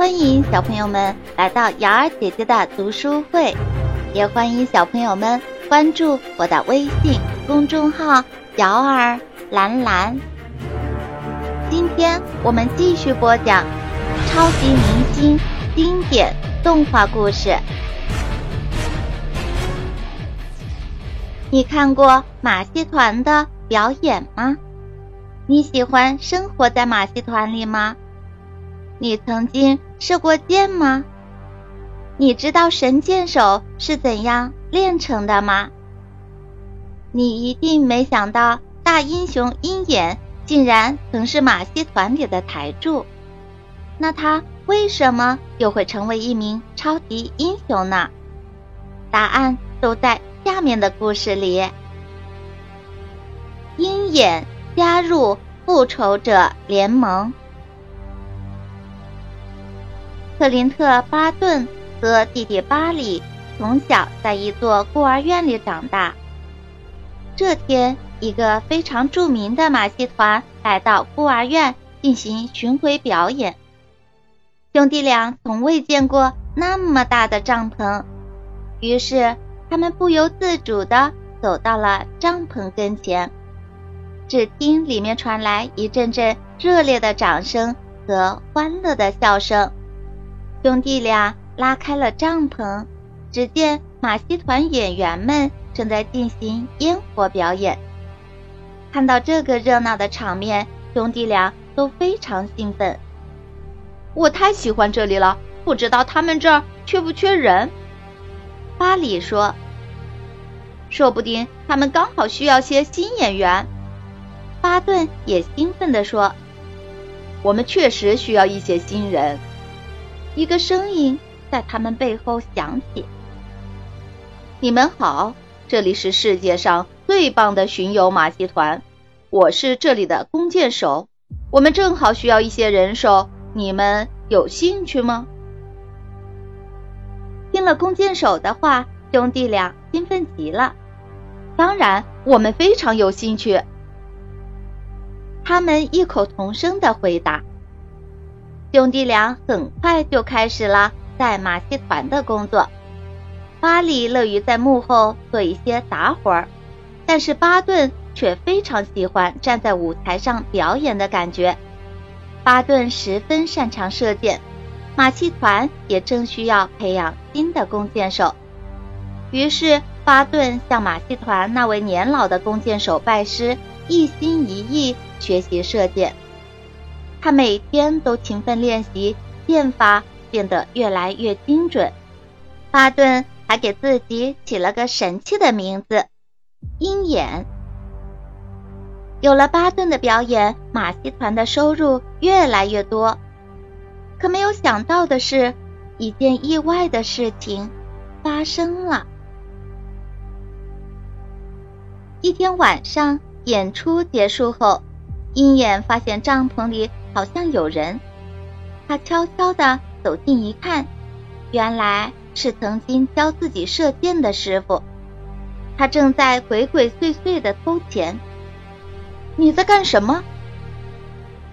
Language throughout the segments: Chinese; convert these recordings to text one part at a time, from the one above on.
欢迎小朋友们来到瑶儿姐姐的读书会，也欢迎小朋友们关注我的微信公众号“瑶儿蓝蓝”。今天我们继续播讲超级明星经典动画故事。你看过马戏团的表演吗？你喜欢生活在马戏团里吗？你曾经射过箭吗？你知道神箭手是怎样练成的吗？你一定没想到，大英雄鹰眼竟然曾是马戏团里的台柱。那他为什么又会成为一名超级英雄呢？答案都在下面的故事里。鹰眼加入复仇者联盟。克林特·巴顿和弟弟巴里从小在一座孤儿院里长大。这天，一个非常著名的马戏团来到孤儿院进行巡回表演。兄弟俩从未见过那么大的帐篷，于是他们不由自主地走到了帐篷跟前。只听里面传来一阵阵热烈的掌声和欢乐的笑声。兄弟俩拉开了帐篷，只见马戏团演员们正在进行烟火表演。看到这个热闹的场面，兄弟俩都非常兴奋。我太喜欢这里了，不知道他们这儿缺不缺人？巴里说：“说不定他们刚好需要些新演员。”巴顿也兴奋地说：“我们确实需要一些新人。”一个声音在他们背后响起：“你们好，这里是世界上最棒的巡游马戏团，我是这里的弓箭手，我们正好需要一些人手，你们有兴趣吗？”听了弓箭手的话，兄弟俩兴奋极了。当然，我们非常有兴趣。他们异口同声的回答。兄弟俩很快就开始了在马戏团的工作。巴里乐于在幕后做一些杂活儿，但是巴顿却非常喜欢站在舞台上表演的感觉。巴顿十分擅长射箭，马戏团也正需要培养新的弓箭手。于是，巴顿向马戏团那位年老的弓箭手拜师，一心一意学习射箭。他每天都勤奋练习，剑法变得越来越精准。巴顿还给自己起了个神气的名字——鹰眼。有了巴顿的表演，马戏团的收入越来越多。可没有想到的是，一件意外的事情发生了。一天晚上，演出结束后，鹰眼发现帐篷里。好像有人，他悄悄地走近一看，原来是曾经教自己射箭的师傅。他正在鬼鬼祟祟地偷钱。你在干什么？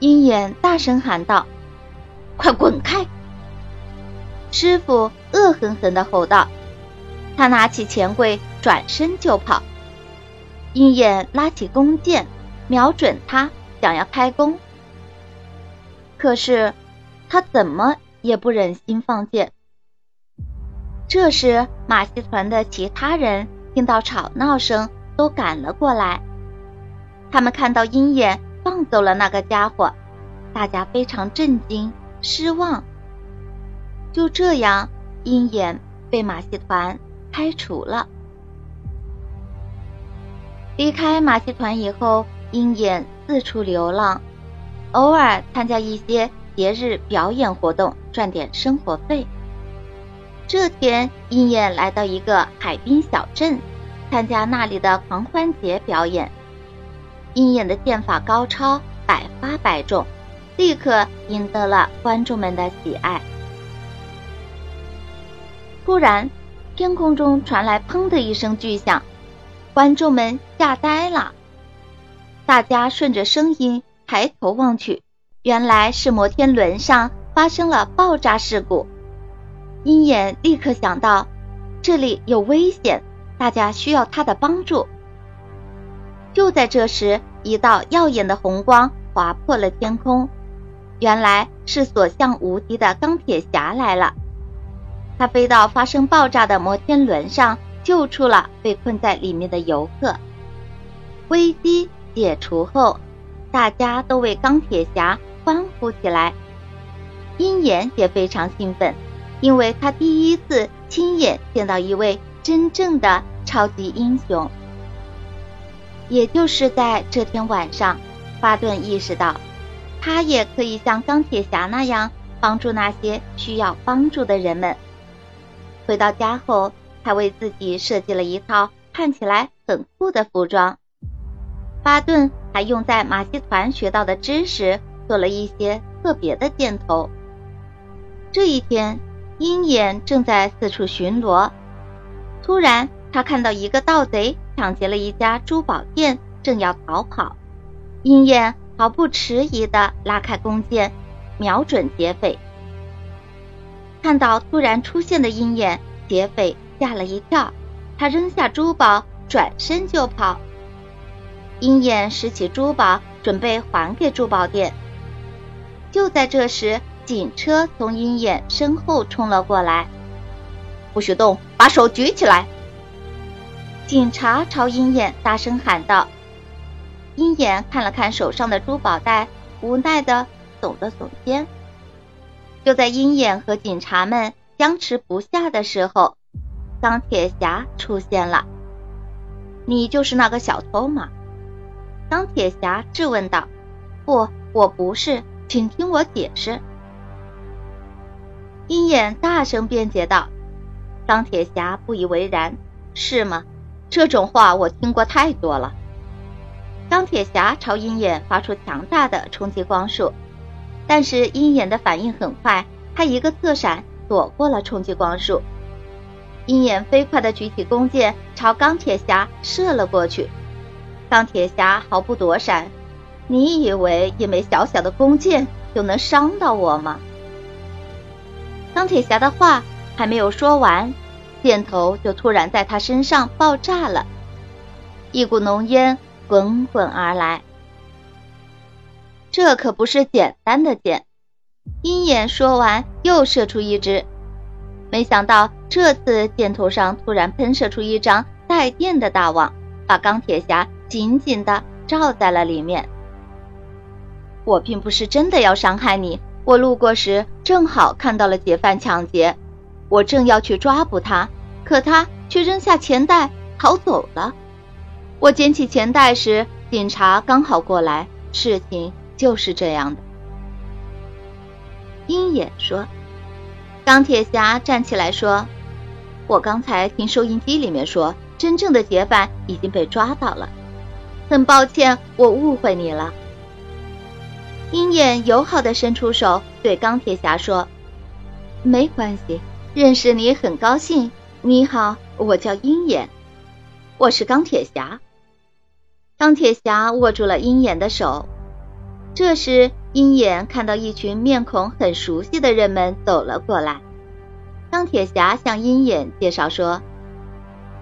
鹰眼大声喊道：“快滚开！”师傅恶狠狠地吼道。他拿起钱柜，转身就跑。鹰眼拉起弓箭，瞄准他，想要开弓。可是，他怎么也不忍心放箭。这时，马戏团的其他人听到吵闹声，都赶了过来。他们看到鹰眼放走了那个家伙，大家非常震惊、失望。就这样，鹰眼被马戏团开除了。离开马戏团以后，鹰眼四处流浪。偶尔参加一些节日表演活动，赚点生活费。这天，鹰眼来到一个海滨小镇，参加那里的狂欢节表演。鹰眼的剑法高超，百发百中，立刻赢得了观众们的喜爱。突然，天空中传来“砰”的一声巨响，观众们吓呆了。大家顺着声音。抬头望去，原来是摩天轮上发生了爆炸事故。鹰眼立刻想到，这里有危险，大家需要他的帮助。就在这时，一道耀眼的红光划破了天空，原来是所向无敌的钢铁侠来了。他飞到发生爆炸的摩天轮上，救出了被困在里面的游客。危机解除后，大家都为钢铁侠欢呼起来。鹰眼也非常兴奋。因为他第一次亲眼见到一位真正的超级英雄，也就是在这天晚上，巴顿意识到，他也可以像钢铁侠那样帮助那些需要帮助的人们。回到家后，他为自己设计了一套看起来很酷的服装。巴顿还用在马戏团学到的知识做了一些特别的箭头。这一天。鹰眼正在四处巡逻，突然他看到一个盗贼抢劫了一家珠宝店，正要逃跑。鹰眼毫不迟疑地拉开弓箭，瞄准劫匪。看到突然出现的鹰眼，劫匪吓了一跳，他扔下珠宝，转身就跑。鹰眼拾起珠宝，准备还给珠宝店。就在这时，警车从鹰眼身后冲了过来，不许动，把手举起来！警察朝鹰眼大声喊道。鹰眼看了看手上的珠宝袋，无奈的耸了耸肩。就在鹰眼和警察们僵持不下的时候，钢铁侠出现了。你就是那个小偷吗？钢铁侠质问道。不，我不是，请听我解释。鹰眼大声辩解道：“钢铁侠不以为然，是吗？这种话我听过太多了。”钢铁侠朝鹰眼发出强大的冲击光束，但是鹰眼的反应很快，他一个侧闪躲过了冲击光束。鹰眼飞快的举起弓箭朝钢铁侠射了过去，钢铁侠毫不躲闪。你以为一枚小小的弓箭就能伤到我吗？钢铁侠的话还没有说完，箭头就突然在他身上爆炸了，一股浓烟滚滚而来。这可不是简单的箭，鹰眼说完又射出一支，没想到这次箭头上突然喷射出一张带电的大网，把钢铁侠紧紧的罩在了里面。我并不是真的要伤害你。我路过时正好看到了劫犯抢劫，我正要去抓捕他，可他却扔下钱袋逃走了。我捡起钱袋时，警察刚好过来。事情就是这样的。鹰眼说：“钢铁侠站起来说，我刚才听收音机里面说，真正的劫犯已经被抓到了。很抱歉，我误会你了。”鹰眼友好的伸出手，对钢铁侠说：“没关系，认识你很高兴。你好，我叫鹰眼，我是钢铁侠。”钢铁侠握住了鹰眼的手。这时，鹰眼看到一群面孔很熟悉的人们走了过来。钢铁侠向鹰眼介绍说：“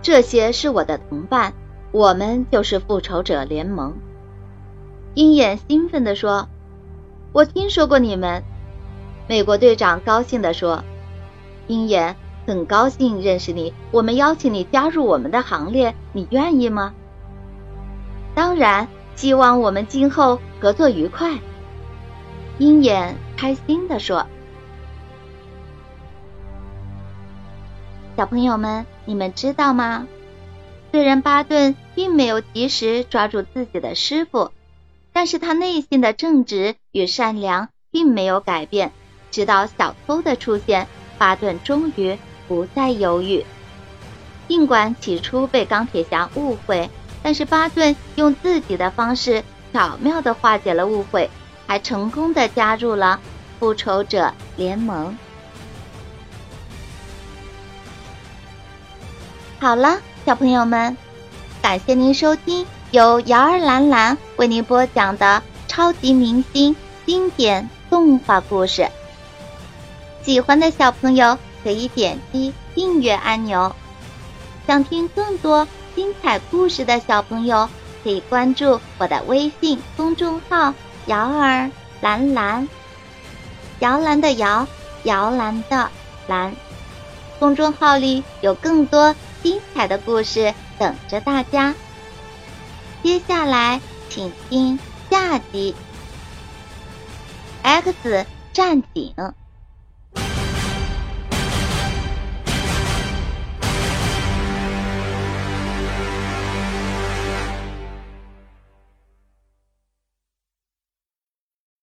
这些是我的同伴，我们就是复仇者联盟。”鹰眼兴奋地说。我听说过你们，美国队长高兴地说：“鹰眼，很高兴认识你。我们邀请你加入我们的行列，你愿意吗？”“当然，希望我们今后合作愉快。”鹰眼开心地说。小朋友们，你们知道吗？虽然巴顿并没有及时抓住自己的师傅。但是他内心的正直与善良并没有改变，直到小偷的出现，巴顿终于不再犹豫。尽管起初被钢铁侠误会，但是巴顿用自己的方式巧妙的化解了误会，还成功的加入了复仇者联盟。好了，小朋友们，感谢您收听。由瑶儿兰兰为您播讲的超级明星经典动画故事，喜欢的小朋友可以点击订阅按钮。想听更多精彩故事的小朋友，可以关注我的微信公众号“瑶儿蓝蓝”，摇篮的摇，摇篮的蓝。公众号里有更多精彩的故事等着大家。接下来，请听下集《X 战警》。